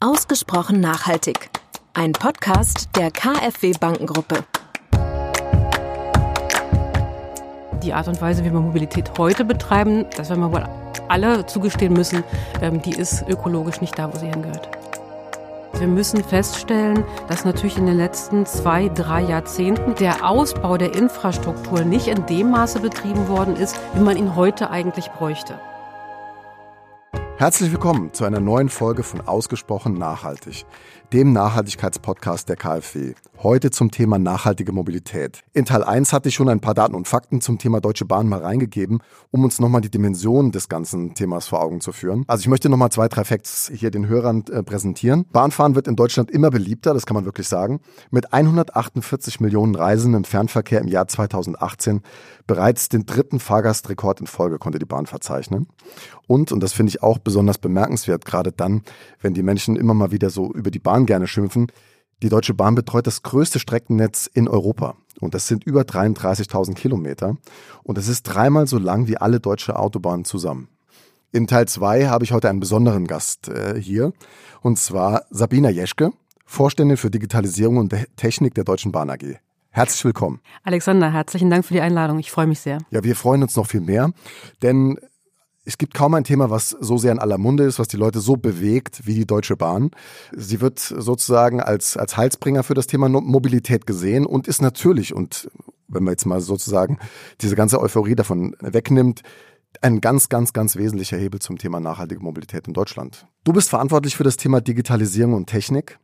Ausgesprochen nachhaltig. Ein Podcast der KfW Bankengruppe. Die Art und Weise, wie wir Mobilität heute betreiben, das werden wir wohl alle zugestehen müssen, ähm, die ist ökologisch nicht da, wo sie hingehört. Wir müssen feststellen, dass natürlich in den letzten zwei, drei Jahrzehnten der Ausbau der Infrastruktur nicht in dem Maße betrieben worden ist, wie man ihn heute eigentlich bräuchte. Herzlich willkommen zu einer neuen Folge von Ausgesprochen Nachhaltig, dem Nachhaltigkeitspodcast der KfW. Heute zum Thema nachhaltige Mobilität. In Teil 1 hatte ich schon ein paar Daten und Fakten zum Thema Deutsche Bahn mal reingegeben, um uns nochmal die Dimensionen des ganzen Themas vor Augen zu führen. Also ich möchte nochmal zwei, drei Facts hier den Hörern äh, präsentieren. Bahnfahren wird in Deutschland immer beliebter, das kann man wirklich sagen. Mit 148 Millionen Reisen im Fernverkehr im Jahr 2018 bereits den dritten Fahrgastrekord in Folge konnte die Bahn verzeichnen. Und, und das finde ich auch besonders bemerkenswert, gerade dann, wenn die Menschen immer mal wieder so über die Bahn gerne schimpfen, die Deutsche Bahn betreut das größte Streckennetz in Europa. Und das sind über 33.000 Kilometer. Und es ist dreimal so lang wie alle deutsche Autobahnen zusammen. In Teil 2 habe ich heute einen besonderen Gast äh, hier. Und zwar Sabina Jeschke, Vorständin für Digitalisierung und Technik der Deutschen Bahn AG. Herzlich willkommen. Alexander, herzlichen Dank für die Einladung. Ich freue mich sehr. Ja, wir freuen uns noch viel mehr, denn es gibt kaum ein Thema, was so sehr in aller Munde ist, was die Leute so bewegt wie die Deutsche Bahn. Sie wird sozusagen als, als Heilsbringer für das Thema Mobilität gesehen und ist natürlich, und wenn man jetzt mal sozusagen diese ganze Euphorie davon wegnimmt, ein ganz, ganz, ganz wesentlicher Hebel zum Thema nachhaltige Mobilität in Deutschland. Du bist verantwortlich für das Thema Digitalisierung und Technik.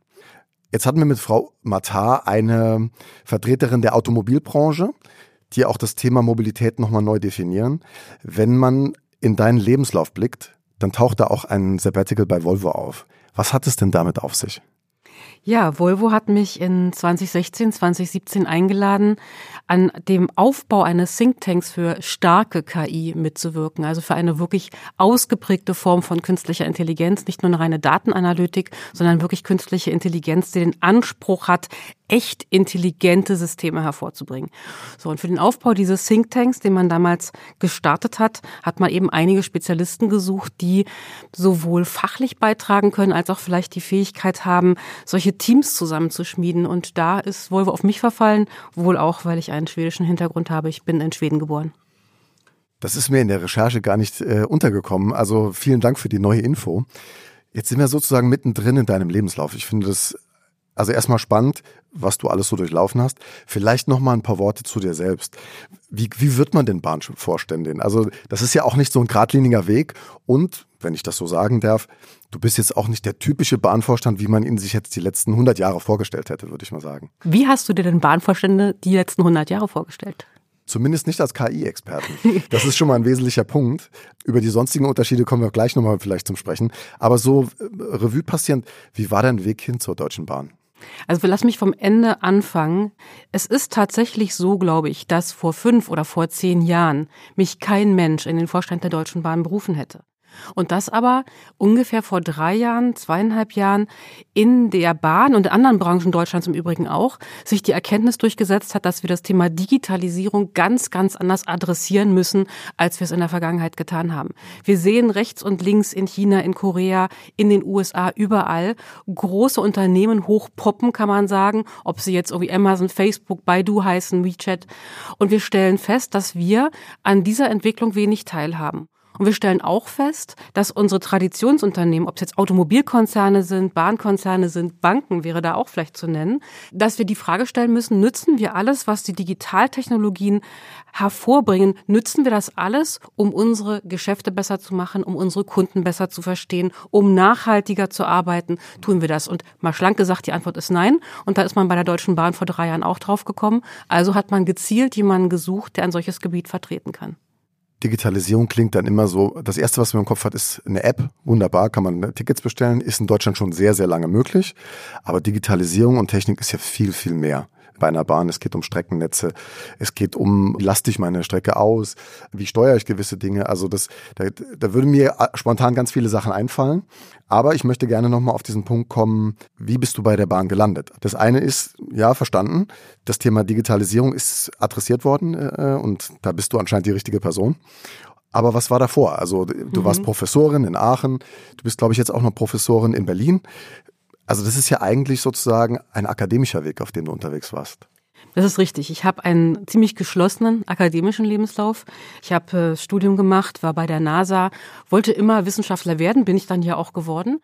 Jetzt hatten wir mit Frau Matar eine Vertreterin der Automobilbranche, die auch das Thema Mobilität nochmal neu definieren. Wenn man in deinen Lebenslauf blickt, dann taucht da auch ein Sabbatical bei Volvo auf. Was hat es denn damit auf sich? Ja, Volvo hat mich in 2016, 2017 eingeladen, an dem Aufbau eines Thinktanks für starke KI mitzuwirken, also für eine wirklich ausgeprägte Form von künstlicher Intelligenz, nicht nur eine reine Datenanalytik, sondern wirklich künstliche Intelligenz, die den Anspruch hat, echt intelligente Systeme hervorzubringen. So, und für den Aufbau dieses Thinktanks, den man damals gestartet hat, hat man eben einige Spezialisten gesucht, die sowohl fachlich beitragen können, als auch vielleicht die Fähigkeit haben, solche Teams zusammenzuschmieden. Und da ist Volvo auf mich verfallen, wohl auch, weil ich einen schwedischen Hintergrund habe. Ich bin in Schweden geboren. Das ist mir in der Recherche gar nicht äh, untergekommen. Also vielen Dank für die neue Info. Jetzt sind wir sozusagen mittendrin in deinem Lebenslauf. Ich finde das also erstmal spannend, was du alles so durchlaufen hast. Vielleicht noch mal ein paar Worte zu dir selbst. Wie, wie wird man denn Bahnvorständin? Also das ist ja auch nicht so ein geradliniger Weg. Und, wenn ich das so sagen darf, du bist jetzt auch nicht der typische Bahnvorstand, wie man ihn sich jetzt die letzten 100 Jahre vorgestellt hätte, würde ich mal sagen. Wie hast du dir denn Bahnvorstände die letzten 100 Jahre vorgestellt? Zumindest nicht als KI-Experten. Das ist schon mal ein wesentlicher Punkt. Über die sonstigen Unterschiede kommen wir gleich nochmal vielleicht zum Sprechen. Aber so äh, Revue passierend, wie war dein Weg hin zur Deutschen Bahn? Also lass mich vom Ende anfangen. Es ist tatsächlich so, glaube ich, dass vor fünf oder vor zehn Jahren mich kein Mensch in den Vorstand der Deutschen Bahn berufen hätte. Und das aber ungefähr vor drei Jahren, zweieinhalb Jahren in der Bahn und in anderen Branchen Deutschlands im Übrigen auch, sich die Erkenntnis durchgesetzt hat, dass wir das Thema Digitalisierung ganz, ganz anders adressieren müssen, als wir es in der Vergangenheit getan haben. Wir sehen rechts und links in China, in Korea, in den USA, überall große Unternehmen hochpoppen, kann man sagen, ob sie jetzt irgendwie Amazon, Facebook, Baidu heißen, WeChat. Und wir stellen fest, dass wir an dieser Entwicklung wenig teilhaben. Und wir stellen auch fest, dass unsere Traditionsunternehmen, ob es jetzt Automobilkonzerne sind, Bahnkonzerne sind, Banken wäre da auch vielleicht zu nennen, dass wir die Frage stellen müssen, nützen wir alles, was die Digitaltechnologien hervorbringen, nützen wir das alles, um unsere Geschäfte besser zu machen, um unsere Kunden besser zu verstehen, um nachhaltiger zu arbeiten, tun wir das? Und mal schlank gesagt, die Antwort ist nein. Und da ist man bei der Deutschen Bahn vor drei Jahren auch drauf gekommen. Also hat man gezielt jemanden gesucht, der ein solches Gebiet vertreten kann. Digitalisierung klingt dann immer so, das erste, was man im Kopf hat, ist eine App. Wunderbar, kann man Tickets bestellen, ist in Deutschland schon sehr, sehr lange möglich. Aber Digitalisierung und Technik ist ja viel, viel mehr bei einer Bahn. Es geht um Streckennetze. Es geht um, wie laste ich meine Strecke aus? Wie steuere ich gewisse Dinge? Also das, da, da würden mir spontan ganz viele Sachen einfallen. Aber ich möchte gerne nochmal auf diesen Punkt kommen, wie bist du bei der Bahn gelandet? Das eine ist, ja, verstanden, das Thema Digitalisierung ist adressiert worden äh, und da bist du anscheinend die richtige Person. Aber was war davor? Also du mhm. warst Professorin in Aachen, du bist, glaube ich, jetzt auch noch Professorin in Berlin. Also das ist ja eigentlich sozusagen ein akademischer Weg, auf dem du unterwegs warst. Das ist richtig. Ich habe einen ziemlich geschlossenen akademischen Lebenslauf. Ich habe äh, Studium gemacht, war bei der NASA, wollte immer Wissenschaftler werden, bin ich dann ja auch geworden.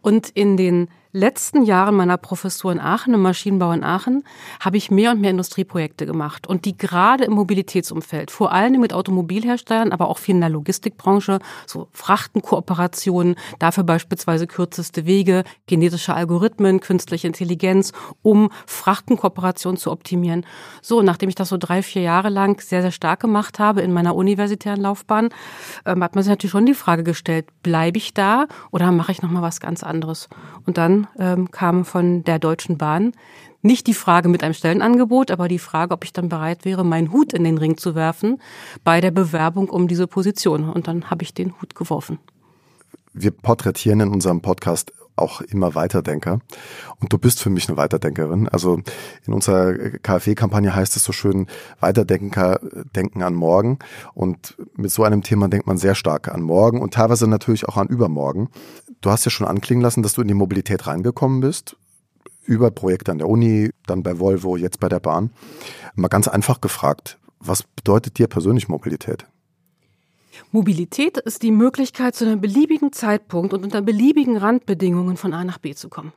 Und in den letzten Jahren meiner Professur in Aachen, im Maschinenbau in Aachen, habe ich mehr und mehr Industrieprojekte gemacht. Und die gerade im Mobilitätsumfeld, vor allem mit Automobilherstellern, aber auch viel in der Logistikbranche, so Frachtenkooperationen, dafür beispielsweise kürzeste Wege, genetische Algorithmen, künstliche Intelligenz, um Frachtenkooperationen zu optimieren. So, nachdem ich das so drei, vier Jahre lang sehr, sehr stark gemacht habe in meiner universitären Laufbahn, ähm, hat man sich natürlich schon die Frage gestellt, bleibe ich da oder mache ich nochmal was ganz anderes? Und dann ähm, kam von der Deutschen Bahn nicht die Frage mit einem Stellenangebot, aber die Frage, ob ich dann bereit wäre, meinen Hut in den Ring zu werfen bei der Bewerbung um diese Position. Und dann habe ich den Hut geworfen. Wir porträtieren in unserem Podcast auch immer Weiterdenker. Und du bist für mich eine Weiterdenkerin. Also in unserer KfW-Kampagne heißt es so schön, Weiterdenker denken an morgen. Und mit so einem Thema denkt man sehr stark an morgen und teilweise natürlich auch an übermorgen. Du hast ja schon anklingen lassen, dass du in die Mobilität reingekommen bist. Über Projekte an der Uni, dann bei Volvo, jetzt bei der Bahn. Mal ganz einfach gefragt, was bedeutet dir persönlich Mobilität? Mobilität ist die Möglichkeit, zu einem beliebigen Zeitpunkt und unter beliebigen Randbedingungen von A nach B zu kommen.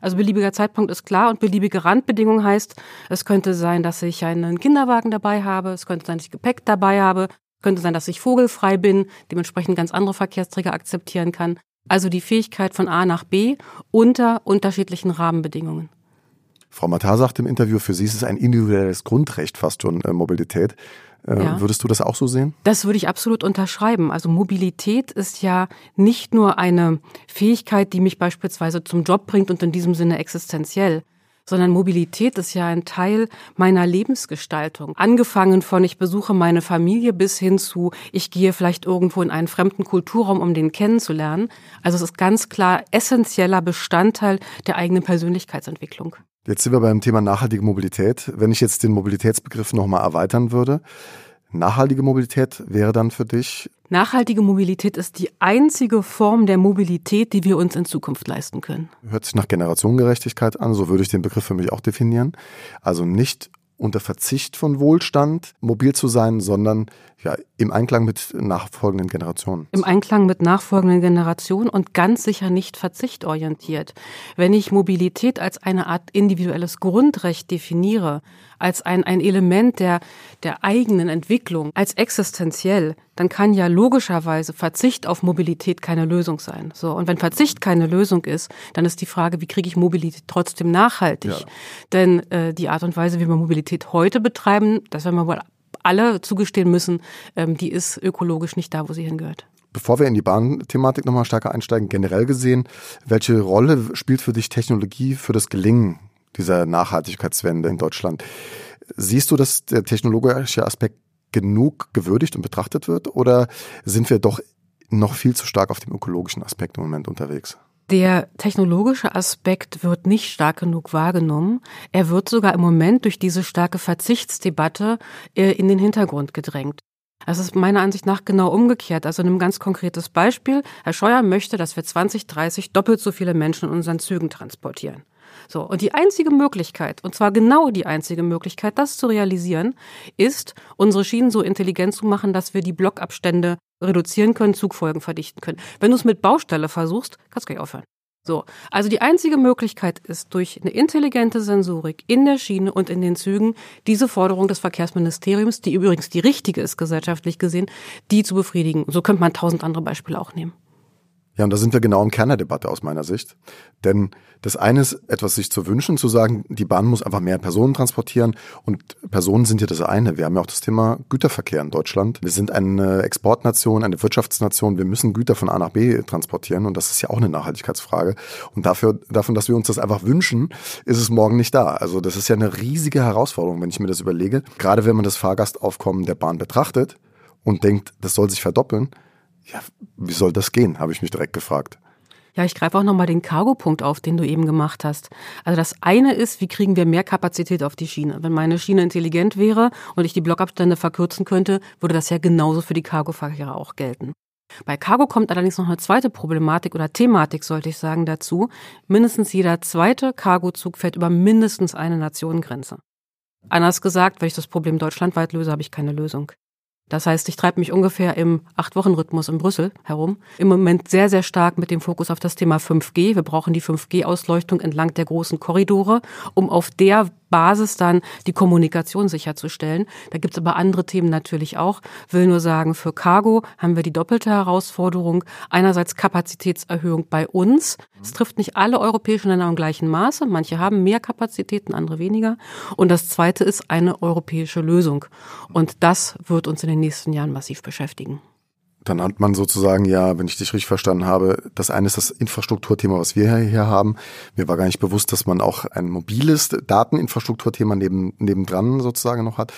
Also beliebiger Zeitpunkt ist klar und beliebige Randbedingung heißt, es könnte sein, dass ich einen Kinderwagen dabei habe, es könnte sein, dass ich Gepäck dabei habe, es könnte sein, dass ich vogelfrei bin, dementsprechend ganz andere Verkehrsträger akzeptieren kann. Also die Fähigkeit von A nach B unter unterschiedlichen Rahmenbedingungen. Frau Matar sagt im Interview, für Sie ist es ein individuelles Grundrecht fast schon äh, Mobilität. Äh, ja. Würdest du das auch so sehen? Das würde ich absolut unterschreiben. Also Mobilität ist ja nicht nur eine Fähigkeit, die mich beispielsweise zum Job bringt und in diesem Sinne existenziell, sondern Mobilität ist ja ein Teil meiner Lebensgestaltung. Angefangen von ich besuche meine Familie bis hin zu ich gehe vielleicht irgendwo in einen fremden Kulturraum, um den kennenzulernen. Also es ist ganz klar essentieller Bestandteil der eigenen Persönlichkeitsentwicklung. Jetzt sind wir beim Thema nachhaltige Mobilität. Wenn ich jetzt den Mobilitätsbegriff nochmal erweitern würde, nachhaltige Mobilität wäre dann für dich? Nachhaltige Mobilität ist die einzige Form der Mobilität, die wir uns in Zukunft leisten können. Hört sich nach Generationengerechtigkeit an, so würde ich den Begriff für mich auch definieren. Also nicht unter Verzicht von Wohlstand mobil zu sein, sondern ja, im Einklang mit nachfolgenden Generationen. Im Einklang mit nachfolgenden Generationen und ganz sicher nicht verzichtorientiert. Wenn ich Mobilität als eine Art individuelles Grundrecht definiere, als ein, ein Element der, der eigenen Entwicklung, als existenziell, dann kann ja logischerweise Verzicht auf Mobilität keine Lösung sein. So. Und wenn Verzicht keine Lösung ist, dann ist die Frage, wie kriege ich Mobilität trotzdem nachhaltig? Ja. Denn äh, die Art und Weise, wie wir Mobilität heute betreiben, das werden wir wohl alle zugestehen müssen, ähm, die ist ökologisch nicht da, wo sie hingehört. Bevor wir in die Bahnthematik nochmal stärker einsteigen, generell gesehen, welche Rolle spielt für dich Technologie für das Gelingen dieser Nachhaltigkeitswende in Deutschland? Siehst du, dass der technologische Aspekt genug gewürdigt und betrachtet wird oder sind wir doch noch viel zu stark auf dem ökologischen Aspekt im Moment unterwegs? Der technologische Aspekt wird nicht stark genug wahrgenommen. Er wird sogar im Moment durch diese starke Verzichtsdebatte äh, in den Hintergrund gedrängt. Das ist meiner Ansicht nach genau umgekehrt. Also ein ganz konkretes Beispiel. Herr Scheuer möchte, dass wir 2030 doppelt so viele Menschen in unseren Zügen transportieren. So. Und die einzige Möglichkeit, und zwar genau die einzige Möglichkeit, das zu realisieren, ist, unsere Schienen so intelligent zu machen, dass wir die Blockabstände reduzieren können, Zugfolgen verdichten können. Wenn du es mit Baustelle versuchst, kannst du gleich aufhören. So. Also die einzige Möglichkeit ist, durch eine intelligente Sensorik in der Schiene und in den Zügen diese Forderung des Verkehrsministeriums, die übrigens die richtige ist gesellschaftlich gesehen, die zu befriedigen. So könnte man tausend andere Beispiele auch nehmen. Ja, und da sind wir genau im Kern der Debatte aus meiner Sicht. Denn das eine ist, etwas sich zu wünschen, zu sagen, die Bahn muss einfach mehr Personen transportieren. Und Personen sind ja das eine. Wir haben ja auch das Thema Güterverkehr in Deutschland. Wir sind eine Exportnation, eine Wirtschaftsnation. Wir müssen Güter von A nach B transportieren. Und das ist ja auch eine Nachhaltigkeitsfrage. Und dafür, davon, dass wir uns das einfach wünschen, ist es morgen nicht da. Also das ist ja eine riesige Herausforderung, wenn ich mir das überlege. Gerade wenn man das Fahrgastaufkommen der Bahn betrachtet und denkt, das soll sich verdoppeln ja, wie soll das gehen, habe ich mich direkt gefragt. Ja, ich greife auch nochmal den Cargo-Punkt auf, den du eben gemacht hast. Also das eine ist, wie kriegen wir mehr Kapazität auf die Schiene? Wenn meine Schiene intelligent wäre und ich die Blockabstände verkürzen könnte, würde das ja genauso für die Cargo-Verkehre auch gelten. Bei Cargo kommt allerdings noch eine zweite Problematik oder Thematik, sollte ich sagen, dazu. Mindestens jeder zweite Cargozug fährt über mindestens eine Nationengrenze. Anders gesagt, wenn ich das Problem deutschlandweit löse, habe ich keine Lösung. Das heißt, ich treibe mich ungefähr im Acht-Wochen-Rhythmus in Brüssel herum. Im Moment sehr, sehr stark mit dem Fokus auf das Thema 5G. Wir brauchen die 5G-Ausleuchtung entlang der großen Korridore, um auf der Basis dann die Kommunikation sicherzustellen. Da gibt's aber andere Themen natürlich auch. Will nur sagen, für Cargo haben wir die doppelte Herausforderung. Einerseits Kapazitätserhöhung bei uns. Es trifft nicht alle europäischen Länder im gleichen Maße. Manche haben mehr Kapazitäten, andere weniger. Und das Zweite ist eine europäische Lösung. Und das wird uns in den nächsten Jahren massiv beschäftigen dann hat man sozusagen ja, wenn ich dich richtig verstanden habe, das eine ist das Infrastrukturthema, was wir hier haben. Mir war gar nicht bewusst, dass man auch ein mobiles Dateninfrastrukturthema neben, nebendran sozusagen noch hat.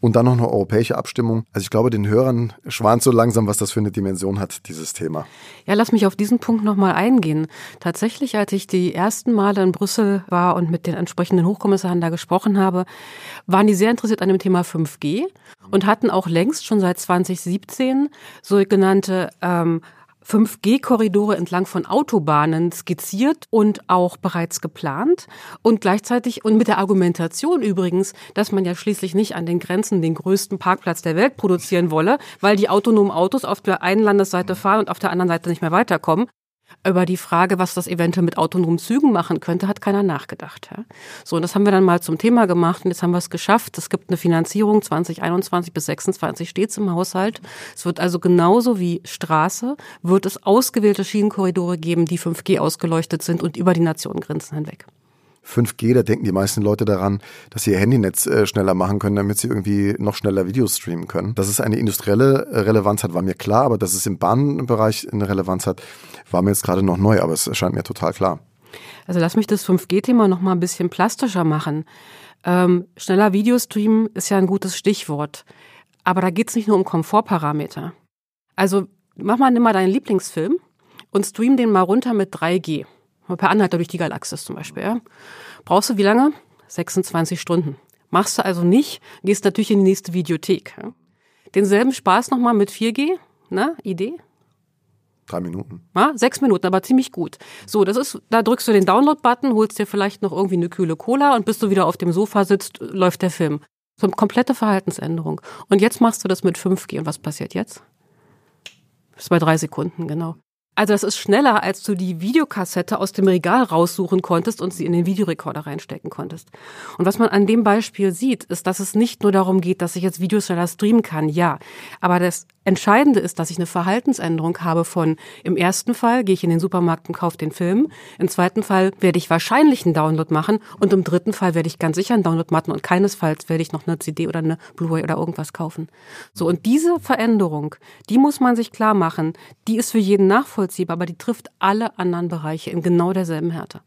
Und dann noch eine europäische Abstimmung. Also ich glaube, den Hörern schwant so langsam, was das für eine Dimension hat, dieses Thema. Ja, lass mich auf diesen Punkt nochmal eingehen. Tatsächlich, als ich die ersten Male in Brüssel war und mit den entsprechenden Hochkommissaren da gesprochen habe, waren die sehr interessiert an dem Thema 5G und hatten auch längst schon seit 2017 sogenannte ähm, 5G-Korridore entlang von Autobahnen skizziert und auch bereits geplant und gleichzeitig und mit der Argumentation übrigens, dass man ja schließlich nicht an den Grenzen den größten Parkplatz der Welt produzieren wolle, weil die autonomen Autos auf der einen Landesseite fahren und auf der anderen Seite nicht mehr weiterkommen. Über die Frage, was das eventuell mit autonomen Zügen machen könnte, hat keiner nachgedacht. Ja? So, und das haben wir dann mal zum Thema gemacht und jetzt haben wir es geschafft. Es gibt eine Finanzierung 2021 bis 2026 stets im Haushalt. Es wird also genauso wie Straße, wird es ausgewählte Schienenkorridore geben, die 5G ausgeleuchtet sind und über die Nationengrenzen hinweg. 5G, da denken die meisten Leute daran, dass sie ihr Handynetz äh, schneller machen können, damit sie irgendwie noch schneller Videos streamen können. Dass es eine industrielle äh, Relevanz hat, war mir klar, aber dass es im Bahnbereich eine Relevanz hat, war mir jetzt gerade noch neu, aber es erscheint mir total klar. Also lass mich das 5G-Thema noch mal ein bisschen plastischer machen. Ähm, schneller Videostream ist ja ein gutes Stichwort. Aber da geht es nicht nur um Komfortparameter. Also mach mal, nimm mal deinen Lieblingsfilm und stream den mal runter mit 3G. Per Anhalter durch die Galaxis zum Beispiel. Ja. Brauchst du wie lange? 26 Stunden. Machst du also nicht, gehst natürlich in die nächste Videothek. Denselben Spaß nochmal mit 4G. Na, Idee? Drei Minuten. Ja, sechs Minuten, aber ziemlich gut. So, das ist, da drückst du den Download-Button, holst dir vielleicht noch irgendwie eine kühle Cola und bis du wieder auf dem Sofa sitzt, läuft der Film. So eine komplette Verhaltensänderung. Und jetzt machst du das mit 5G. Und was passiert jetzt? Das ist bei drei Sekunden, genau. Also das ist schneller, als du die Videokassette aus dem Regal raussuchen konntest und sie in den Videorekorder reinstecken konntest. Und was man an dem Beispiel sieht, ist, dass es nicht nur darum geht, dass ich jetzt Videos schneller streamen kann, ja. Aber das Entscheidende ist, dass ich eine Verhaltensänderung habe von, im ersten Fall gehe ich in den Supermarkt und kaufe den Film, im zweiten Fall werde ich wahrscheinlich einen Download machen und im dritten Fall werde ich ganz sicher einen Download machen und keinesfalls werde ich noch eine CD oder eine Blu-ray oder irgendwas kaufen. So, und diese Veränderung, die muss man sich klar machen, die ist für jeden nachvollziehbar, aber die trifft alle anderen Bereiche in genau derselben Härte.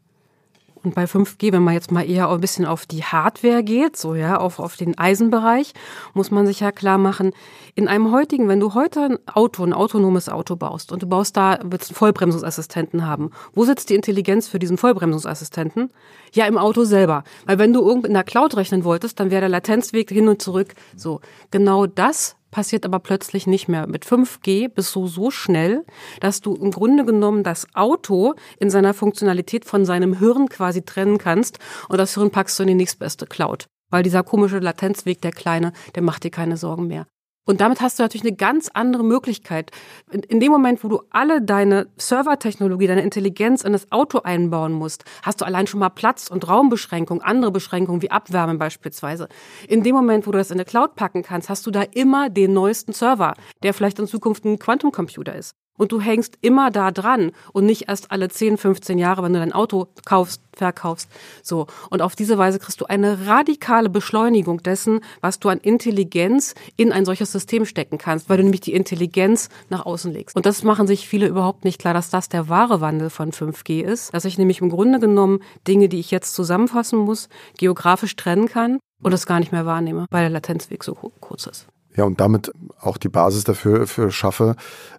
Und bei 5G, wenn man jetzt mal eher ein bisschen auf die Hardware geht, so ja, auf, auf den Eisenbereich, muss man sich ja klar machen, in einem heutigen, wenn du heute ein Auto, ein autonomes Auto baust und du baust da, willst einen Vollbremsungsassistenten haben, wo sitzt die Intelligenz für diesen Vollbremsungsassistenten? Ja, im Auto selber. Weil wenn du irgendwo in der Cloud rechnen wolltest, dann wäre der Latenzweg hin und zurück. So. Genau das passiert aber plötzlich nicht mehr. Mit 5G bist du so schnell, dass du im Grunde genommen das Auto in seiner Funktionalität von seinem Hirn quasi trennen kannst und das Hirn packst du in die nächstbeste Cloud. Weil dieser komische Latenzweg, der kleine, der macht dir keine Sorgen mehr. Und damit hast du natürlich eine ganz andere Möglichkeit. In, dem Moment, wo du alle deine Servertechnologie, deine Intelligenz in das Auto einbauen musst, hast du allein schon mal Platz- und Raumbeschränkungen, andere Beschränkungen wie Abwärme beispielsweise. In dem Moment, wo du das in eine Cloud packen kannst, hast du da immer den neuesten Server, der vielleicht in Zukunft ein Quantumcomputer ist. Und du hängst immer da dran und nicht erst alle 10, 15 Jahre, wenn du dein Auto kaufst, verkaufst. So. Und auf diese Weise kriegst du eine radikale Beschleunigung dessen, was du an Intelligenz in ein solches System stecken kannst, weil du nämlich die Intelligenz nach außen legst. Und das machen sich viele überhaupt nicht klar, dass das der wahre Wandel von 5G ist, dass ich nämlich im Grunde genommen Dinge, die ich jetzt zusammenfassen muss, geografisch trennen kann und das gar nicht mehr wahrnehme, weil der Latenzweg so kurz ist. Ja, und damit auch die Basis dafür für schaffe,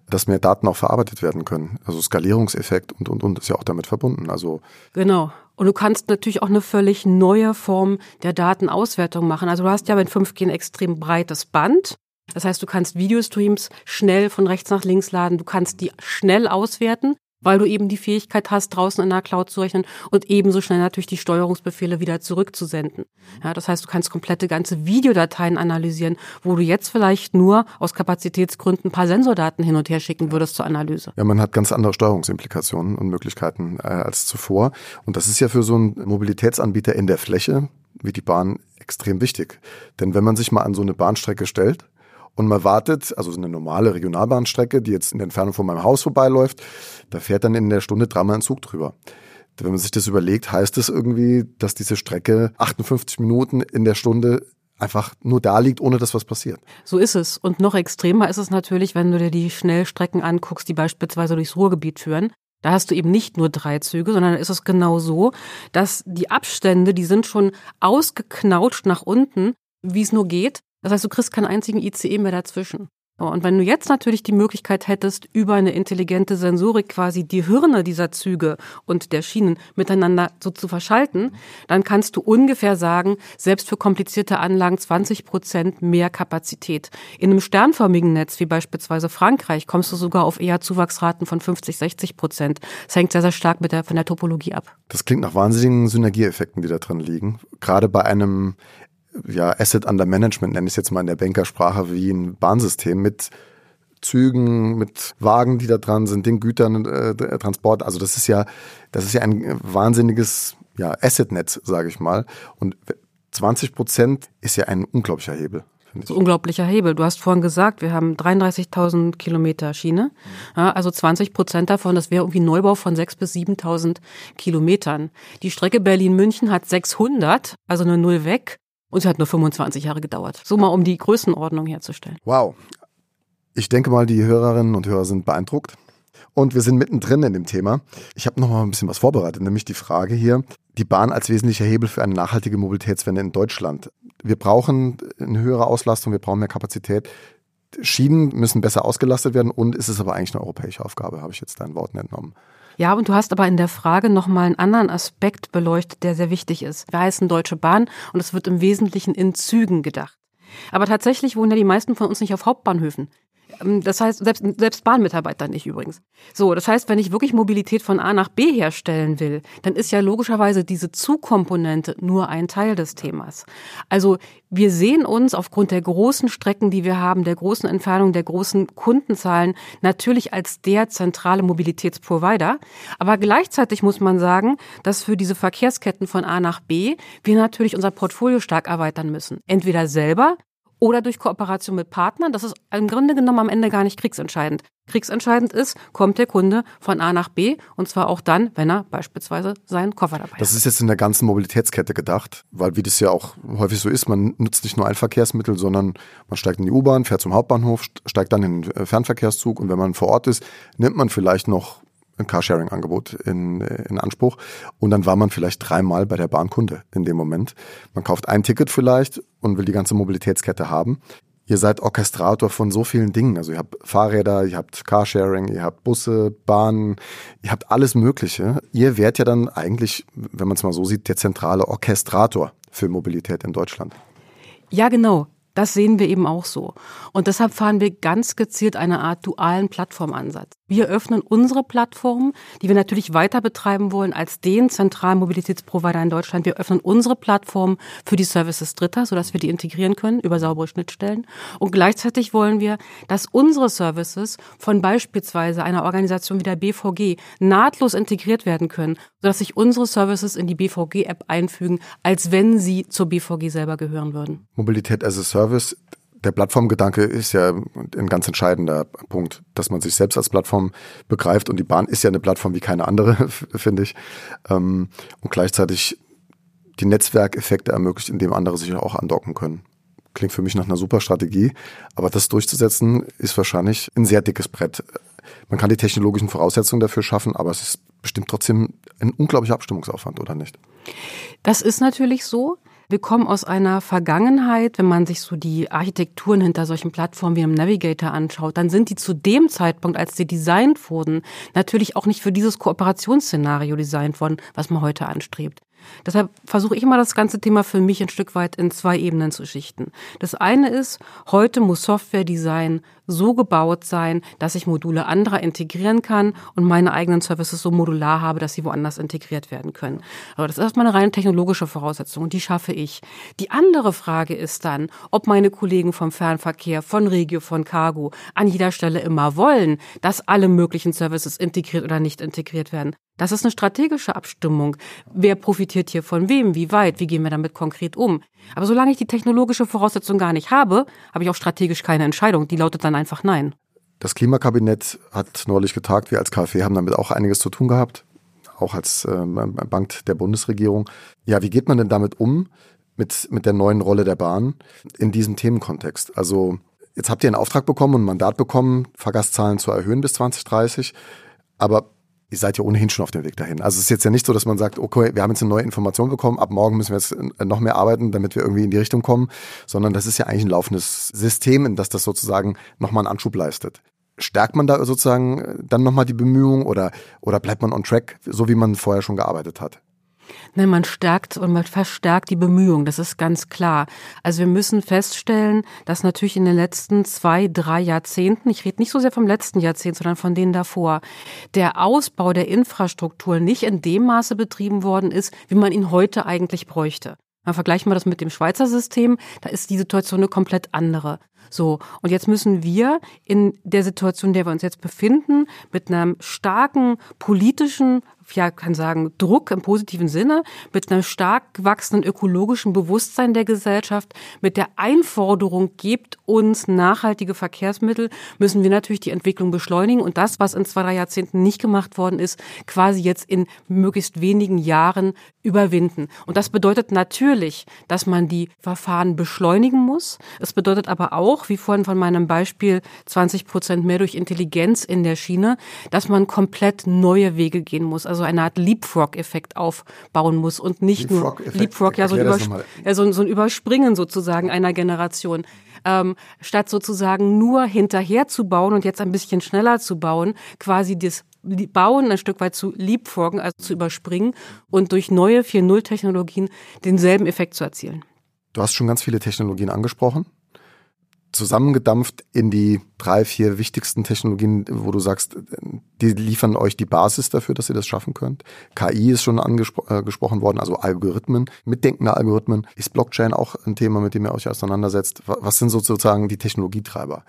dass mehr Daten auch verarbeitet werden können. Also Skalierungseffekt und, und, und ist ja auch damit verbunden. Also genau. Und du kannst natürlich auch eine völlig neue Form der Datenauswertung machen. Also du hast ja mit 5G ein extrem breites Band. Das heißt, du kannst Videostreams schnell von rechts nach links laden, du kannst die schnell auswerten weil du eben die Fähigkeit hast, draußen in der Cloud zu rechnen und ebenso schnell natürlich die Steuerungsbefehle wieder zurückzusenden. Ja, das heißt, du kannst komplette ganze Videodateien analysieren, wo du jetzt vielleicht nur aus Kapazitätsgründen ein paar Sensordaten hin und her schicken würdest zur Analyse. Ja, man hat ganz andere Steuerungsimplikationen und Möglichkeiten äh, als zuvor. Und das ist ja für so einen Mobilitätsanbieter in der Fläche wie die Bahn extrem wichtig. Denn wenn man sich mal an so eine Bahnstrecke stellt, und man wartet, also so eine normale Regionalbahnstrecke, die jetzt in der Entfernung von meinem Haus vorbeiläuft, da fährt dann in der Stunde dreimal ein Zug drüber. Wenn man sich das überlegt, heißt das irgendwie, dass diese Strecke 58 Minuten in der Stunde einfach nur da liegt, ohne dass was passiert. So ist es. Und noch extremer ist es natürlich, wenn du dir die Schnellstrecken anguckst, die beispielsweise durchs Ruhrgebiet führen. Da hast du eben nicht nur drei Züge, sondern ist es genau so, dass die Abstände, die sind schon ausgeknautscht nach unten, wie es nur geht. Das heißt, du kriegst keinen einzigen ICE mehr dazwischen. Und wenn du jetzt natürlich die Möglichkeit hättest, über eine intelligente Sensorik quasi die Hirne dieser Züge und der Schienen miteinander so zu verschalten, dann kannst du ungefähr sagen, selbst für komplizierte Anlagen 20 Prozent mehr Kapazität. In einem sternförmigen Netz, wie beispielsweise Frankreich, kommst du sogar auf eher Zuwachsraten von 50, 60 Prozent. Das hängt sehr, sehr stark mit der, von der Topologie ab. Das klingt nach wahnsinnigen Synergieeffekten, die da drin liegen. Gerade bei einem ja, Asset Under Management, nenne ich es jetzt mal in der Bankersprache, wie ein Bahnsystem mit Zügen, mit Wagen, die da dran sind, den Gütern, äh, Transport. Also das ist ja, das ist ja ein wahnsinniges ja, Asset-Netz, sage ich mal. Und 20 Prozent ist ja ein unglaublicher Hebel. Das ist ein unglaublicher Hebel. Du hast vorhin gesagt, wir haben 33.000 Kilometer Schiene. Ja, also 20 Prozent davon, das wäre irgendwie Neubau von 6.000 bis 7.000 Kilometern. Die Strecke Berlin-München hat 600, also eine Null weg. Und es hat nur 25 Jahre gedauert. So mal, um die Größenordnung herzustellen. Wow. Ich denke mal, die Hörerinnen und Hörer sind beeindruckt. Und wir sind mittendrin in dem Thema. Ich habe noch mal ein bisschen was vorbereitet, nämlich die Frage hier, die Bahn als wesentlicher Hebel für eine nachhaltige Mobilitätswende in Deutschland. Wir brauchen eine höhere Auslastung, wir brauchen mehr Kapazität. Schienen müssen besser ausgelastet werden und ist es aber eigentlich eine europäische Aufgabe, habe ich jetzt deinen Worten entnommen. Ja, und du hast aber in der Frage nochmal einen anderen Aspekt beleuchtet, der sehr wichtig ist. Wir heißen Deutsche Bahn und es wird im Wesentlichen in Zügen gedacht. Aber tatsächlich wohnen ja die meisten von uns nicht auf Hauptbahnhöfen. Ähm, das heißt, selbst, selbst Bahnmitarbeiter nicht übrigens. So, das heißt, wenn ich wirklich Mobilität von A nach B herstellen will, dann ist ja logischerweise diese Zugkomponente nur ein Teil des Themas. Also wir sehen uns aufgrund der großen Strecken, die wir haben, der großen Entfernung, der großen Kundenzahlen natürlich als der zentrale Mobilitätsprovider. Aber gleichzeitig muss man sagen, dass für diese Verkehrsketten von A nach B wir natürlich unser Portfolio stark erweitern müssen. Entweder selber oder durch Kooperation mit Partnern. Das ist im Grunde genommen am Ende gar nicht kriegsentscheidend. Kriegsentscheidend ist, kommt der Kunde von A nach B und zwar auch dann, wenn er beispielsweise seinen Koffer dabei hat. Das ist jetzt in der ganzen Mobilitätskette gedacht, weil wie das ja auch häufig so ist, man nutzt nicht nur ein Verkehrsmittel, sondern man steigt in die U-Bahn, fährt zum Hauptbahnhof, steigt dann in den Fernverkehrszug und wenn man vor Ort ist, nimmt man vielleicht noch ein Carsharing-Angebot in, in Anspruch. Und dann war man vielleicht dreimal bei der Bahnkunde in dem Moment. Man kauft ein Ticket vielleicht und will die ganze Mobilitätskette haben. Ihr seid Orchestrator von so vielen Dingen. Also ihr habt Fahrräder, ihr habt Carsharing, ihr habt Busse, Bahnen, ihr habt alles Mögliche. Ihr wärt ja dann eigentlich, wenn man es mal so sieht, der zentrale Orchestrator für Mobilität in Deutschland. Ja, genau. Das sehen wir eben auch so. Und deshalb fahren wir ganz gezielt eine Art dualen Plattformansatz. Wir öffnen unsere Plattform, die wir natürlich weiter betreiben wollen als den zentralen Mobilitätsprovider in Deutschland. Wir öffnen unsere Plattform für die Services Dritter, sodass wir die integrieren können über saubere Schnittstellen. Und gleichzeitig wollen wir, dass unsere Services von beispielsweise einer Organisation wie der BVG nahtlos integriert werden können, sodass sich unsere Services in die BVG-App einfügen, als wenn sie zur BVG selber gehören würden. Mobilität as a Service der Plattformgedanke ist ja ein ganz entscheidender Punkt, dass man sich selbst als Plattform begreift und die Bahn ist ja eine Plattform wie keine andere, finde ich. Ähm, und gleichzeitig die Netzwerkeffekte ermöglicht, indem andere sich auch andocken können. Klingt für mich nach einer super Strategie, aber das durchzusetzen ist wahrscheinlich ein sehr dickes Brett. Man kann die technologischen Voraussetzungen dafür schaffen, aber es ist bestimmt trotzdem ein unglaublicher Abstimmungsaufwand, oder nicht? Das ist natürlich so. Wir kommen aus einer Vergangenheit, wenn man sich so die Architekturen hinter solchen Plattformen wie im Navigator anschaut, dann sind die zu dem Zeitpunkt, als sie designt wurden, natürlich auch nicht für dieses Kooperationsszenario designt worden, was man heute anstrebt. Deshalb versuche ich immer das ganze Thema für mich ein Stück weit in zwei Ebenen zu schichten. Das eine ist, heute muss Software-Design so gebaut sein, dass ich Module anderer integrieren kann und meine eigenen Services so modular habe, dass sie woanders integriert werden können. Aber das ist erstmal eine rein technologische Voraussetzung und die schaffe ich. Die andere Frage ist dann, ob meine Kollegen vom Fernverkehr, von Regio, von Cargo an jeder Stelle immer wollen, dass alle möglichen Services integriert oder nicht integriert werden. Das ist eine strategische Abstimmung. Wer profitiert hier von wem? Wie weit? Wie gehen wir damit konkret um? Aber solange ich die technologische Voraussetzung gar nicht habe, habe ich auch strategisch keine Entscheidung. Die lautet dann einfach Nein. Das Klimakabinett hat neulich getagt. Wir als KfW haben damit auch einiges zu tun gehabt. Auch als äh, Bank der Bundesregierung. Ja, wie geht man denn damit um? Mit, mit der neuen Rolle der Bahn in diesem Themenkontext. Also jetzt habt ihr einen Auftrag bekommen und ein Mandat bekommen, Fahrgastzahlen zu erhöhen bis 2030. Aber ihr seid ja ohnehin schon auf dem Weg dahin. Also es ist jetzt ja nicht so, dass man sagt, okay, wir haben jetzt eine neue Information bekommen, ab morgen müssen wir jetzt äh, noch mehr arbeiten, damit wir irgendwie in die Richtung kommen, sondern das ist ja eigentlich ein laufendes System, in das das sozusagen nochmal einen Anschub leistet. Stärkt man da sozusagen äh, dann nochmal die Bemühungen oder, oder bleibt man on track, so wie man vorher schon gearbeitet hat? Nein, man stärkt und man verstärkt die Bemühungen, das ist ganz klar. Also wir müssen feststellen, dass natürlich in den letzten zwei, drei Jahrzehnten, ich rede nicht so sehr vom letzten Jahrzehnt, sondern von denen davor, der Ausbau der Infrastruktur nicht in dem Maße betrieben worden ist, wie man ihn heute eigentlich bräuchte. Mal vergleichen wir das mit dem Schweizer System, da ist die Situation eine komplett andere. So, und jetzt müssen wir in der Situation, in der wir uns jetzt befinden, mit einem starken politischen ja, kann sagen, Druck im positiven Sinne, mit einem stark wachsenden ökologischen Bewusstsein der Gesellschaft, mit der Einforderung, gebt uns nachhaltige Verkehrsmittel, müssen wir natürlich die Entwicklung beschleunigen und das, was in zwei, drei Jahrzehnten nicht gemacht worden ist, quasi jetzt in möglichst wenigen Jahren überwinden. Und das bedeutet natürlich, dass man die Verfahren beschleunigen muss. Es bedeutet aber auch, wie vorhin von meinem Beispiel, 20 Prozent mehr durch Intelligenz in der Schiene, dass man komplett neue Wege gehen muss. Also eine Art Leapfrog-Effekt aufbauen muss und nicht nur Leapfrog, ja, so ein, ja so, so ein Überspringen sozusagen einer Generation. Ähm, statt sozusagen nur hinterher zu bauen und jetzt ein bisschen schneller zu bauen, quasi das Bauen ein Stück weit zu leapfroggen, also zu überspringen und durch neue 4.0-Technologien denselben Effekt zu erzielen. Du hast schon ganz viele Technologien angesprochen. Zusammengedampft in die drei, vier wichtigsten Technologien, wo du sagst, die liefern euch die Basis dafür, dass ihr das schaffen könnt. KI ist schon angesprochen äh, worden, also Algorithmen, mitdenkende Algorithmen. Ist Blockchain auch ein Thema, mit dem ihr euch auseinandersetzt? Was sind sozusagen die Technologietreiber?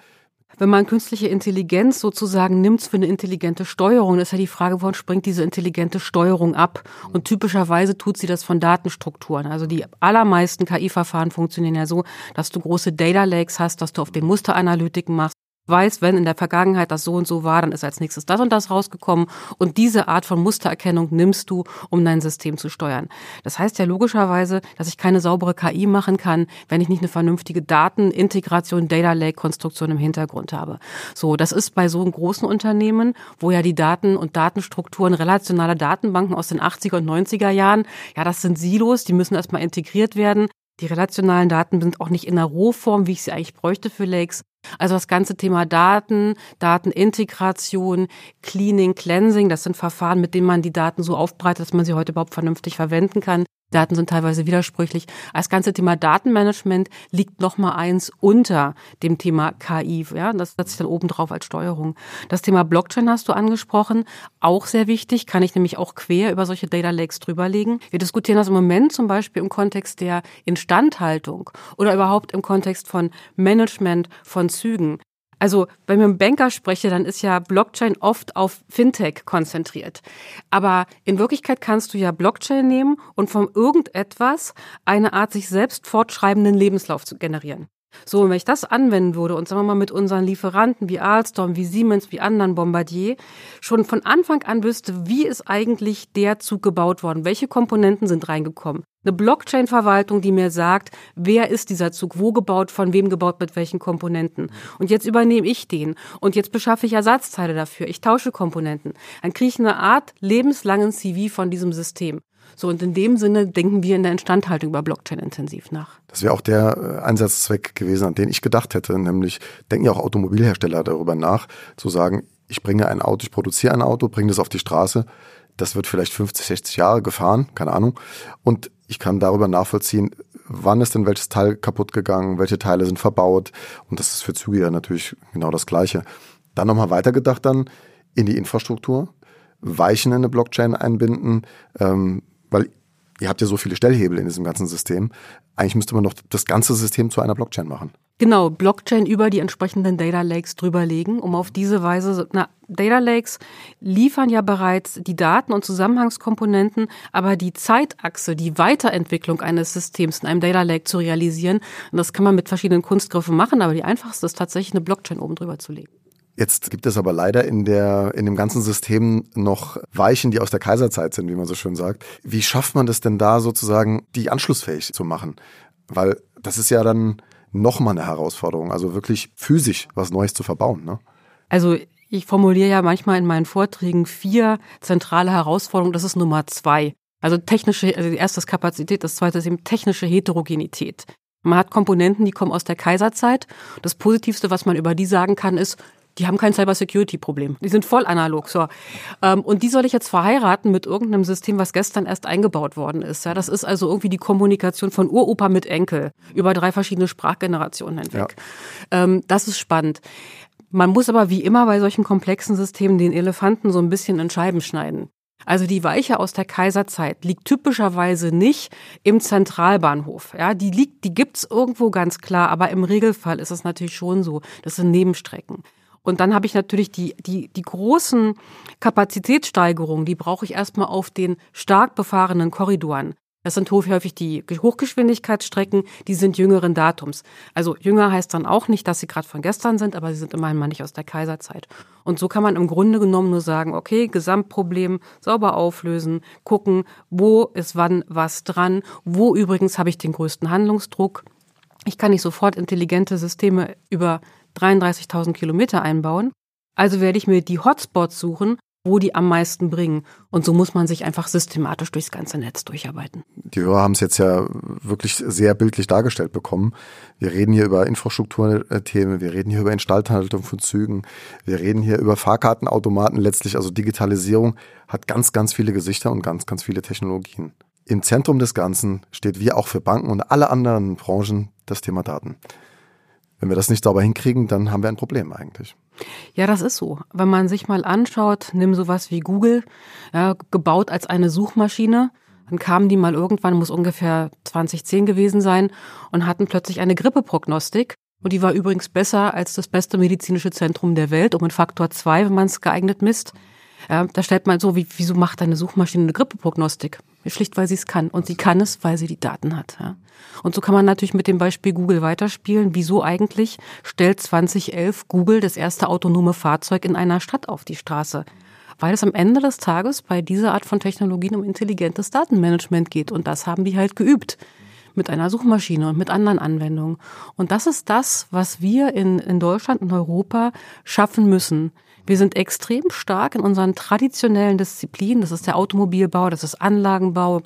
Wenn man künstliche Intelligenz sozusagen nimmt für eine intelligente Steuerung, ist ja die Frage, woran springt diese intelligente Steuerung ab? Und typischerweise tut sie das von Datenstrukturen. Also die allermeisten KI-Verfahren funktionieren ja so, dass du große Data Lakes hast, dass du auf den Musteranalytiken machst, weiß, wenn in der Vergangenheit das so und so war, dann ist als nächstes das und das rausgekommen. Und diese Art von Mustererkennung nimmst du, um dein System zu steuern. Das heißt ja logischerweise, dass ich keine saubere KI machen kann, wenn ich nicht eine vernünftige Datenintegration, Data Lake Konstruktion im Hintergrund habe. So, das ist bei so einem großen Unternehmen, wo ja die Daten und Datenstrukturen relationaler Datenbanken aus den 80er und 90er Jahren, ja, das sind Silos, die müssen erstmal integriert werden. Die relationalen Daten sind auch nicht in der Rohform, wie ich sie eigentlich bräuchte für Lakes. Also das ganze Thema Daten, Datenintegration, Cleaning, Cleansing, das sind Verfahren, mit denen man die Daten so aufbreitet, dass man sie heute überhaupt vernünftig verwenden kann. Daten sind teilweise widersprüchlich. Das ganze Thema Datenmanagement liegt noch mal eins unter dem Thema KI. Ja, das setzt sich dann oben drauf als Steuerung. Das Thema Blockchain hast du angesprochen, auch sehr wichtig. Kann ich nämlich auch quer über solche Data Lakes drüberlegen. Wir diskutieren das im Moment zum Beispiel im Kontext der Instandhaltung oder überhaupt im Kontext von Management von Zügen. Also, wenn ich mit einem Banker spreche, dann ist ja Blockchain oft auf Fintech konzentriert. Aber in Wirklichkeit kannst du ja Blockchain nehmen und von irgendetwas eine Art sich selbst fortschreibenden Lebenslauf zu generieren. So, und wenn ich das anwenden würde und sagen wir mal mit unseren Lieferanten wie Alstom, wie Siemens, wie anderen Bombardier, schon von Anfang an wüsste, wie ist eigentlich der Zug gebaut worden, welche Komponenten sind reingekommen, Eine Blockchain-Verwaltung, die mir sagt, wer ist dieser Zug, wo gebaut, von wem gebaut, mit welchen Komponenten. Und jetzt übernehme ich den. Und jetzt beschaffe ich Ersatzteile dafür. Ich tausche Komponenten. Dann kriege ich eine Art lebenslangen CV von diesem System. So, und in dem Sinne denken wir in der Instandhaltung über Blockchain intensiv nach. Das wäre auch der äh, Einsatzzweck gewesen, an den ich gedacht hätte. Nämlich denken ja auch Automobilhersteller darüber nach, zu sagen, ich bringe ein Auto, ich produziere ein Auto, bringe das auf die Straße. Das wird vielleicht 50, 60 Jahre gefahren, keine Ahnung. Und ich kann darüber nachvollziehen, wann ist denn welches Teil kaputt gegangen, welche Teile sind verbaut. Und das ist für Züge ja natürlich genau das Gleiche. Dann nochmal weitergedacht dann in die Infrastruktur, Weichen in eine Blockchain einbinden, ähm, weil ihr habt ja so viele Stellhebel in diesem ganzen System. Eigentlich müsste man noch das ganze System zu einer Blockchain machen. Genau, Blockchain über die entsprechenden Data Lakes drüberlegen, um auf diese Weise, na, Data Lakes liefern ja bereits die Daten und Zusammenhangskomponenten, aber die Zeitachse, die Weiterentwicklung eines Systems in einem Data Lake zu realisieren, und das kann man mit verschiedenen Kunstgriffen machen, aber die einfachste ist tatsächlich eine Blockchain oben drüber zu legen. Jetzt gibt es aber leider in der, in dem ganzen System noch Weichen, die aus der Kaiserzeit sind, wie man so schön sagt. Wie schafft man das denn da sozusagen, die anschlussfähig zu machen? Weil das ist ja dann, nochmal eine Herausforderung, also wirklich physisch was Neues zu verbauen. Ne? Also ich formuliere ja manchmal in meinen Vorträgen vier zentrale Herausforderungen. Das ist Nummer zwei. Also technische, also die erste ist Kapazität, das zweite ist eben technische Heterogenität. Man hat Komponenten, die kommen aus der Kaiserzeit. Das Positivste, was man über die sagen kann, ist, die haben kein Cybersecurity-Problem. Die sind voll analog. So. Ähm, und die soll ich jetzt verheiraten mit irgendeinem System, was gestern erst eingebaut worden ist. Ja, das ist also irgendwie die Kommunikation von Uropa mit Enkel über drei verschiedene Sprachgenerationen hinweg. Ja. Ähm, das ist spannend. Man muss aber wie immer bei solchen komplexen Systemen den Elefanten so ein bisschen in Scheiben schneiden. Also die Weiche aus der Kaiserzeit liegt typischerweise nicht im Zentralbahnhof. Ja, die liegt, die gibt's irgendwo ganz klar, aber im Regelfall ist es natürlich schon so. Das sind Nebenstrecken. Und dann habe ich natürlich die, die, die großen Kapazitätssteigerungen, die brauche ich erstmal auf den stark befahrenen Korridoren. Das sind häufig die Hochgeschwindigkeitsstrecken, die sind jüngeren Datums. Also jünger heißt dann auch nicht, dass sie gerade von gestern sind, aber sie sind immerhin mal nicht aus der Kaiserzeit. Und so kann man im Grunde genommen nur sagen, okay, Gesamtproblem sauber auflösen, gucken, wo ist wann was dran, wo übrigens habe ich den größten Handlungsdruck. Ich kann nicht sofort intelligente Systeme über 33.000 Kilometer einbauen. Also werde ich mir die Hotspots suchen, wo die am meisten bringen. Und so muss man sich einfach systematisch durchs ganze Netz durcharbeiten. Die Hörer haben es jetzt ja wirklich sehr bildlich dargestellt bekommen. Wir reden hier über Infrastrukturthemen, wir reden hier über Instandhaltung von Zügen, wir reden hier über Fahrkartenautomaten letztlich, also Digitalisierung hat ganz, ganz viele Gesichter und ganz, ganz viele Technologien. Im Zentrum des Ganzen steht wie auch für Banken und alle anderen Branchen das Thema Daten. Wenn wir das nicht sauber hinkriegen, dann haben wir ein Problem eigentlich. Ja, das ist so. Wenn man sich mal anschaut, nimm sowas wie Google, ja, gebaut als eine Suchmaschine, dann kamen die mal irgendwann, muss ungefähr 2010 gewesen sein, und hatten plötzlich eine Grippeprognostik. Und die war übrigens besser als das beste medizinische Zentrum der Welt, um einen Faktor zwei, wenn man es geeignet misst. Ja, da stellt man so, wie, wieso macht eine Suchmaschine eine Grippeprognostik? Schlicht, weil sie es kann. Und sie kann es, weil sie die Daten hat. Ja. Und so kann man natürlich mit dem Beispiel Google weiterspielen. Wieso eigentlich stellt 2011 Google das erste autonome Fahrzeug in einer Stadt auf die Straße? Weil es am Ende des Tages bei dieser Art von Technologien um intelligentes Datenmanagement geht. Und das haben die halt geübt mit einer Suchmaschine und mit anderen Anwendungen. Und das ist das, was wir in, in Deutschland und Europa schaffen müssen. Wir sind extrem stark in unseren traditionellen Disziplinen. Das ist der Automobilbau, das ist Anlagenbau,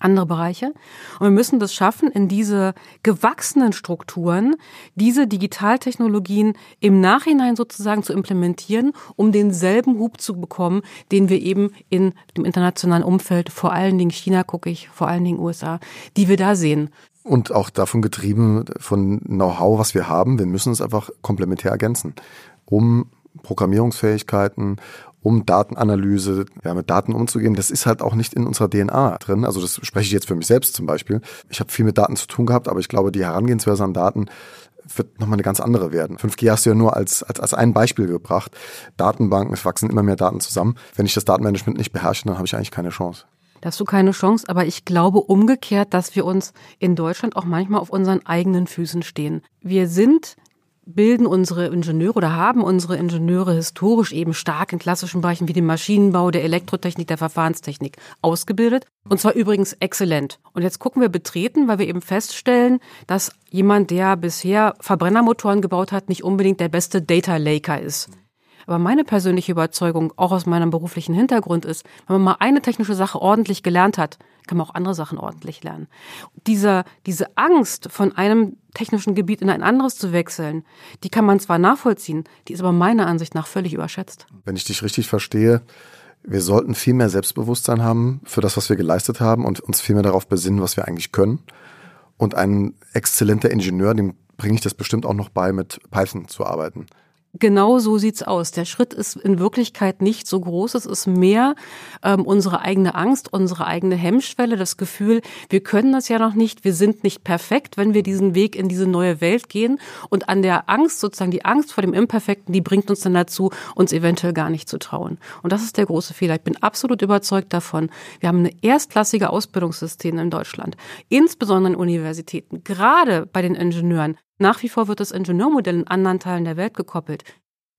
andere Bereiche. Und wir müssen das schaffen, in diese gewachsenen Strukturen diese Digitaltechnologien im Nachhinein sozusagen zu implementieren, um denselben Hub zu bekommen, den wir eben in dem internationalen Umfeld, vor allen Dingen China gucke ich, vor allen Dingen USA, die wir da sehen. Und auch davon getrieben von Know-how, was wir haben. Wir müssen es einfach komplementär ergänzen, um Programmierungsfähigkeiten, um Datenanalyse, ja, mit Daten umzugehen. Das ist halt auch nicht in unserer DNA drin. Also das spreche ich jetzt für mich selbst zum Beispiel. Ich habe viel mit Daten zu tun gehabt, aber ich glaube, die Herangehensweise an Daten wird nochmal eine ganz andere werden. 5G hast du ja nur als, als, als ein Beispiel gebracht. Datenbanken, es wachsen immer mehr Daten zusammen. Wenn ich das Datenmanagement nicht beherrsche, dann habe ich eigentlich keine Chance. Da hast du keine Chance, aber ich glaube umgekehrt, dass wir uns in Deutschland auch manchmal auf unseren eigenen Füßen stehen. Wir sind bilden unsere Ingenieure oder haben unsere Ingenieure historisch eben stark in klassischen Bereichen wie dem Maschinenbau, der Elektrotechnik, der Verfahrenstechnik ausgebildet. Und zwar übrigens exzellent. Und jetzt gucken wir betreten, weil wir eben feststellen, dass jemand, der bisher Verbrennermotoren gebaut hat, nicht unbedingt der beste Data Laker ist. Aber meine persönliche Überzeugung, auch aus meinem beruflichen Hintergrund ist, wenn man mal eine technische Sache ordentlich gelernt hat, kann man auch andere Sachen ordentlich lernen. Diese, diese Angst, von einem technischen Gebiet in ein anderes zu wechseln, die kann man zwar nachvollziehen, die ist aber meiner Ansicht nach völlig überschätzt. Wenn ich dich richtig verstehe, wir sollten viel mehr Selbstbewusstsein haben für das, was wir geleistet haben und uns viel mehr darauf besinnen, was wir eigentlich können. Und ein exzellenter Ingenieur, dem bringe ich das bestimmt auch noch bei, mit Python zu arbeiten. Genau so sieht's aus. Der Schritt ist in Wirklichkeit nicht so groß. Es ist mehr ähm, unsere eigene Angst, unsere eigene Hemmschwelle, das Gefühl, wir können das ja noch nicht, wir sind nicht perfekt, wenn wir diesen Weg in diese neue Welt gehen. Und an der Angst, sozusagen die Angst vor dem Imperfekten, die bringt uns dann dazu, uns eventuell gar nicht zu trauen. Und das ist der große Fehler. Ich bin absolut überzeugt davon. Wir haben eine erstklassige Ausbildungssysteme in Deutschland, insbesondere in Universitäten, gerade bei den Ingenieuren. Nach wie vor wird das Ingenieurmodell in anderen Teilen der Welt gekoppelt.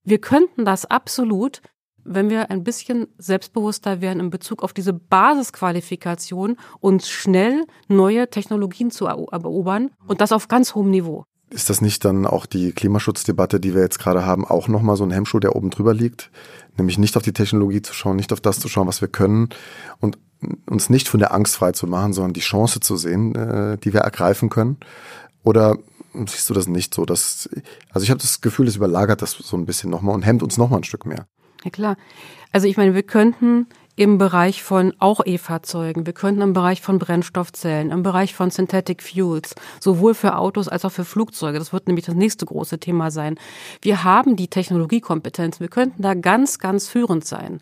Wir könnten das absolut, wenn wir ein bisschen selbstbewusster wären in Bezug auf diese Basisqualifikation, uns schnell neue Technologien zu erobern und das auf ganz hohem Niveau. Ist das nicht dann auch die Klimaschutzdebatte, die wir jetzt gerade haben, auch nochmal so ein Hemmschuh, der oben drüber liegt? Nämlich nicht auf die Technologie zu schauen, nicht auf das zu schauen, was wir können und uns nicht von der Angst frei zu machen, sondern die Chance zu sehen, äh, die wir ergreifen können? Oder siehst du das nicht so? Dass, also ich habe das Gefühl, das überlagert das so ein bisschen nochmal und hemmt uns nochmal ein Stück mehr. Ja klar. Also ich meine, wir könnten im Bereich von auch E-Fahrzeugen. Wir könnten im Bereich von Brennstoffzellen, im Bereich von Synthetic Fuels, sowohl für Autos als auch für Flugzeuge. Das wird nämlich das nächste große Thema sein. Wir haben die Technologiekompetenz. Wir könnten da ganz, ganz führend sein,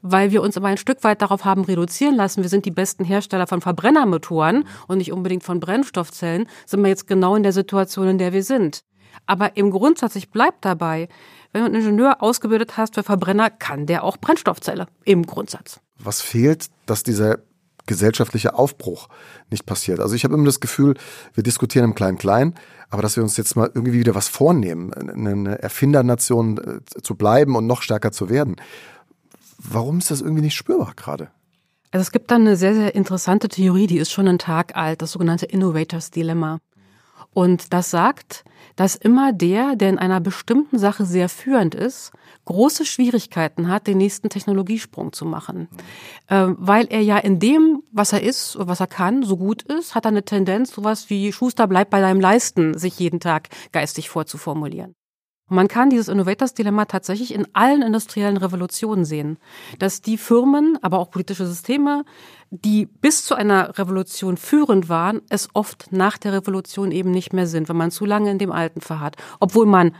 weil wir uns aber ein Stück weit darauf haben reduzieren lassen. Wir sind die besten Hersteller von Verbrennermotoren und nicht unbedingt von Brennstoffzellen. Sind wir jetzt genau in der Situation, in der wir sind. Aber im Grundsatz, ich bleib dabei, wenn du einen Ingenieur ausgebildet hast für Verbrenner, kann der auch Brennstoffzelle im Grundsatz. Was fehlt, dass dieser gesellschaftliche Aufbruch nicht passiert. Also ich habe immer das Gefühl, wir diskutieren im Klein-Klein, aber dass wir uns jetzt mal irgendwie wieder was vornehmen, eine Erfindernation äh, zu bleiben und noch stärker zu werden. Warum ist das irgendwie nicht spürbar gerade? Also es gibt da eine sehr, sehr interessante Theorie, die ist schon einen Tag alt, das sogenannte Innovators Dilemma. Und das sagt, dass immer der, der in einer bestimmten Sache sehr führend ist, große Schwierigkeiten hat, den nächsten Technologiesprung zu machen. Ähm, weil er ja in dem, was er ist, was er kann, so gut ist, hat er eine Tendenz, sowas wie Schuster bleibt bei deinem Leisten, sich jeden Tag geistig vorzuformulieren. Man kann dieses Innovators-Dilemma tatsächlich in allen industriellen Revolutionen sehen, dass die Firmen, aber auch politische Systeme, die bis zu einer Revolution führend waren, es oft nach der Revolution eben nicht mehr sind, wenn man zu lange in dem Alten verharrt. Obwohl man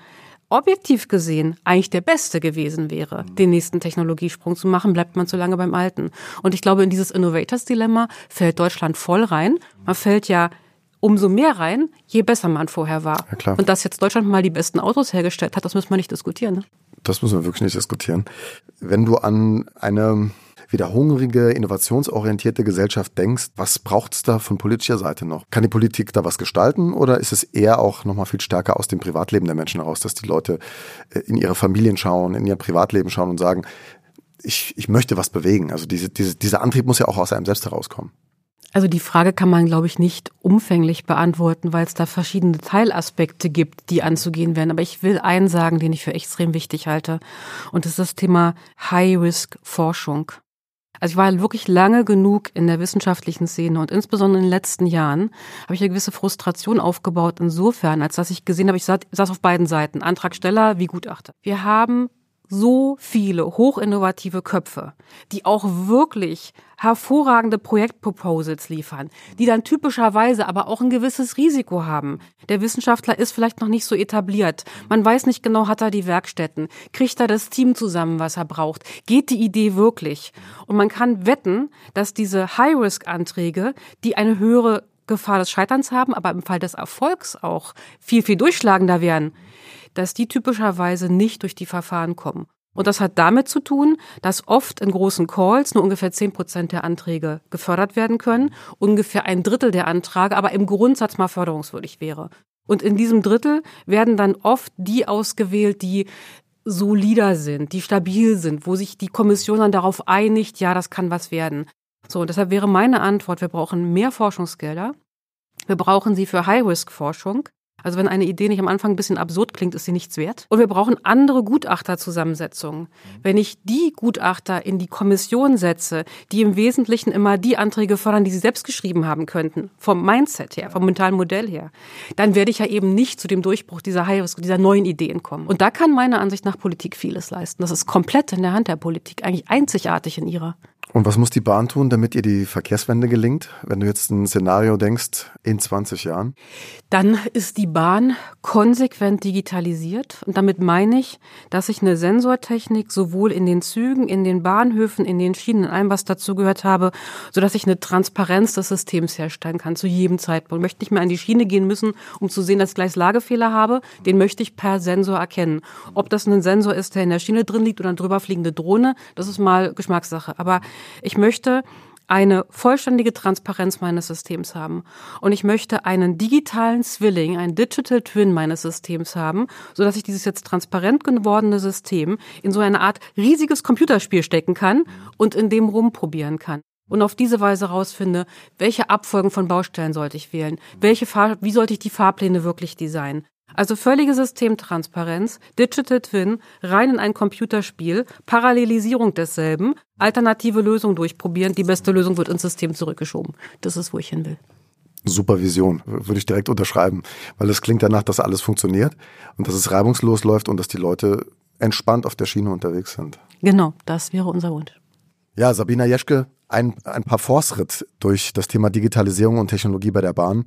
objektiv gesehen eigentlich der Beste gewesen wäre, den nächsten Technologiesprung zu machen, bleibt man zu lange beim Alten. Und ich glaube, in dieses Innovators-Dilemma fällt Deutschland voll rein. Man fällt ja umso mehr rein, je besser man vorher war. Ja. Und dass jetzt Deutschland mal die besten Autos hergestellt hat, das müssen wir nicht diskutieren. Ne? Das müssen wir wirklich nicht diskutieren. Wenn du an eine wieder hungrige, innovationsorientierte Gesellschaft denkst, was braucht es da von politischer Seite noch? Kann die Politik da was gestalten oder ist es eher auch nochmal viel stärker aus dem Privatleben der Menschen heraus, dass die Leute äh, in ihre Familien schauen, in ihr Privatleben schauen und sagen, ich, ich möchte was bewegen. Also diese, diese, dieser Antrieb muss ja auch aus einem selbst herauskommen. Also die Frage kann man, glaube ich, nicht umfänglich beantworten, weil es da verschiedene Teilaspekte gibt, die anzugehen werden. Aber ich will einen sagen, den ich für extrem wichtig halte. Und das ist das Thema High-Risk-Forschung. Also ich war wirklich lange genug in der wissenschaftlichen Szene und insbesondere in den letzten Jahren habe ich eine gewisse Frustration aufgebaut insofern, als dass ich gesehen habe, ich saß auf beiden Seiten, Antragsteller wie Gutachter. Wir haben so viele hochinnovative Köpfe, die auch wirklich hervorragende Projektproposals liefern, die dann typischerweise aber auch ein gewisses Risiko haben. Der Wissenschaftler ist vielleicht noch nicht so etabliert. Man weiß nicht genau, hat er die Werkstätten, kriegt er das Team zusammen, was er braucht, geht die Idee wirklich? Und man kann wetten, dass diese High-Risk-Anträge, die eine höhere Gefahr des Scheiterns haben, aber im Fall des Erfolgs auch viel, viel durchschlagender werden, dass die typischerweise nicht durch die Verfahren kommen. Und das hat damit zu tun, dass oft in großen Calls nur ungefähr zehn Prozent der Anträge gefördert werden können, ungefähr ein Drittel der Anträge aber im Grundsatz mal förderungswürdig wäre. Und in diesem Drittel werden dann oft die ausgewählt, die solider sind, die stabil sind, wo sich die Kommission dann darauf einigt, ja, das kann was werden. So, und deshalb wäre meine Antwort, wir brauchen mehr Forschungsgelder. Wir brauchen sie für High-Risk-Forschung. Also wenn eine Idee nicht am Anfang ein bisschen absurd klingt, ist sie nichts wert. Und wir brauchen andere Gutachterzusammensetzungen. Wenn ich die Gutachter in die Kommission setze, die im Wesentlichen immer die Anträge fördern, die sie selbst geschrieben haben könnten, vom Mindset her, vom mentalen Modell her, dann werde ich ja eben nicht zu dem Durchbruch dieser, dieser neuen Ideen kommen. Und da kann meiner Ansicht nach Politik vieles leisten. Das ist komplett in der Hand der Politik, eigentlich einzigartig in ihrer. Und was muss die Bahn tun, damit ihr die Verkehrswende gelingt? Wenn du jetzt ein Szenario denkst, in 20 Jahren? Dann ist die Bahn konsequent digitalisiert. Und damit meine ich, dass ich eine Sensortechnik sowohl in den Zügen, in den Bahnhöfen, in den Schienen, in allem, was dazugehört habe, sodass ich eine Transparenz des Systems herstellen kann zu jedem Zeitpunkt. Ich möchte nicht mehr an die Schiene gehen müssen, um zu sehen, dass ich gleich Lagefehler habe. Den möchte ich per Sensor erkennen. Ob das ein Sensor ist, der in der Schiene drin liegt oder eine drüber fliegende Drohne, das ist mal Geschmackssache. Aber ich möchte eine vollständige Transparenz meines Systems haben. Und ich möchte einen digitalen Zwilling, ein Digital Twin meines Systems haben, so dass ich dieses jetzt transparent gewordene System in so eine Art riesiges Computerspiel stecken kann und in dem rumprobieren kann. Und auf diese Weise herausfinde, welche Abfolgen von Baustellen sollte ich wählen? Welche Fahr wie sollte ich die Fahrpläne wirklich designen? Also völlige Systemtransparenz, Digital Twin, rein in ein Computerspiel, Parallelisierung desselben, alternative Lösungen durchprobieren, die beste Lösung wird ins System zurückgeschoben. Das ist, wo ich hin will. Supervision, würde ich direkt unterschreiben, weil es klingt danach, dass alles funktioniert und dass es reibungslos läuft und dass die Leute entspannt auf der Schiene unterwegs sind. Genau, das wäre unser Wunsch. Ja, Sabina Jeschke, ein, ein paar Fortschritt durch das Thema Digitalisierung und Technologie bei der Bahn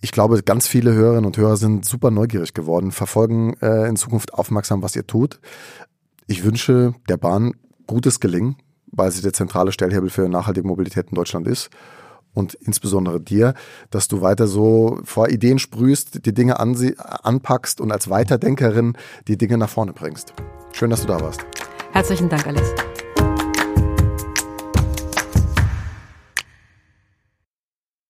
ich glaube, ganz viele Hörerinnen und Hörer sind super neugierig geworden, verfolgen äh, in Zukunft aufmerksam, was ihr tut. Ich wünsche der Bahn gutes Gelingen, weil sie der zentrale Stellhebel für nachhaltige Mobilität in Deutschland ist. Und insbesondere dir, dass du weiter so vor Ideen sprühst, die Dinge anpackst und als Weiterdenkerin die Dinge nach vorne bringst. Schön, dass du da warst. Herzlichen Dank, Alice.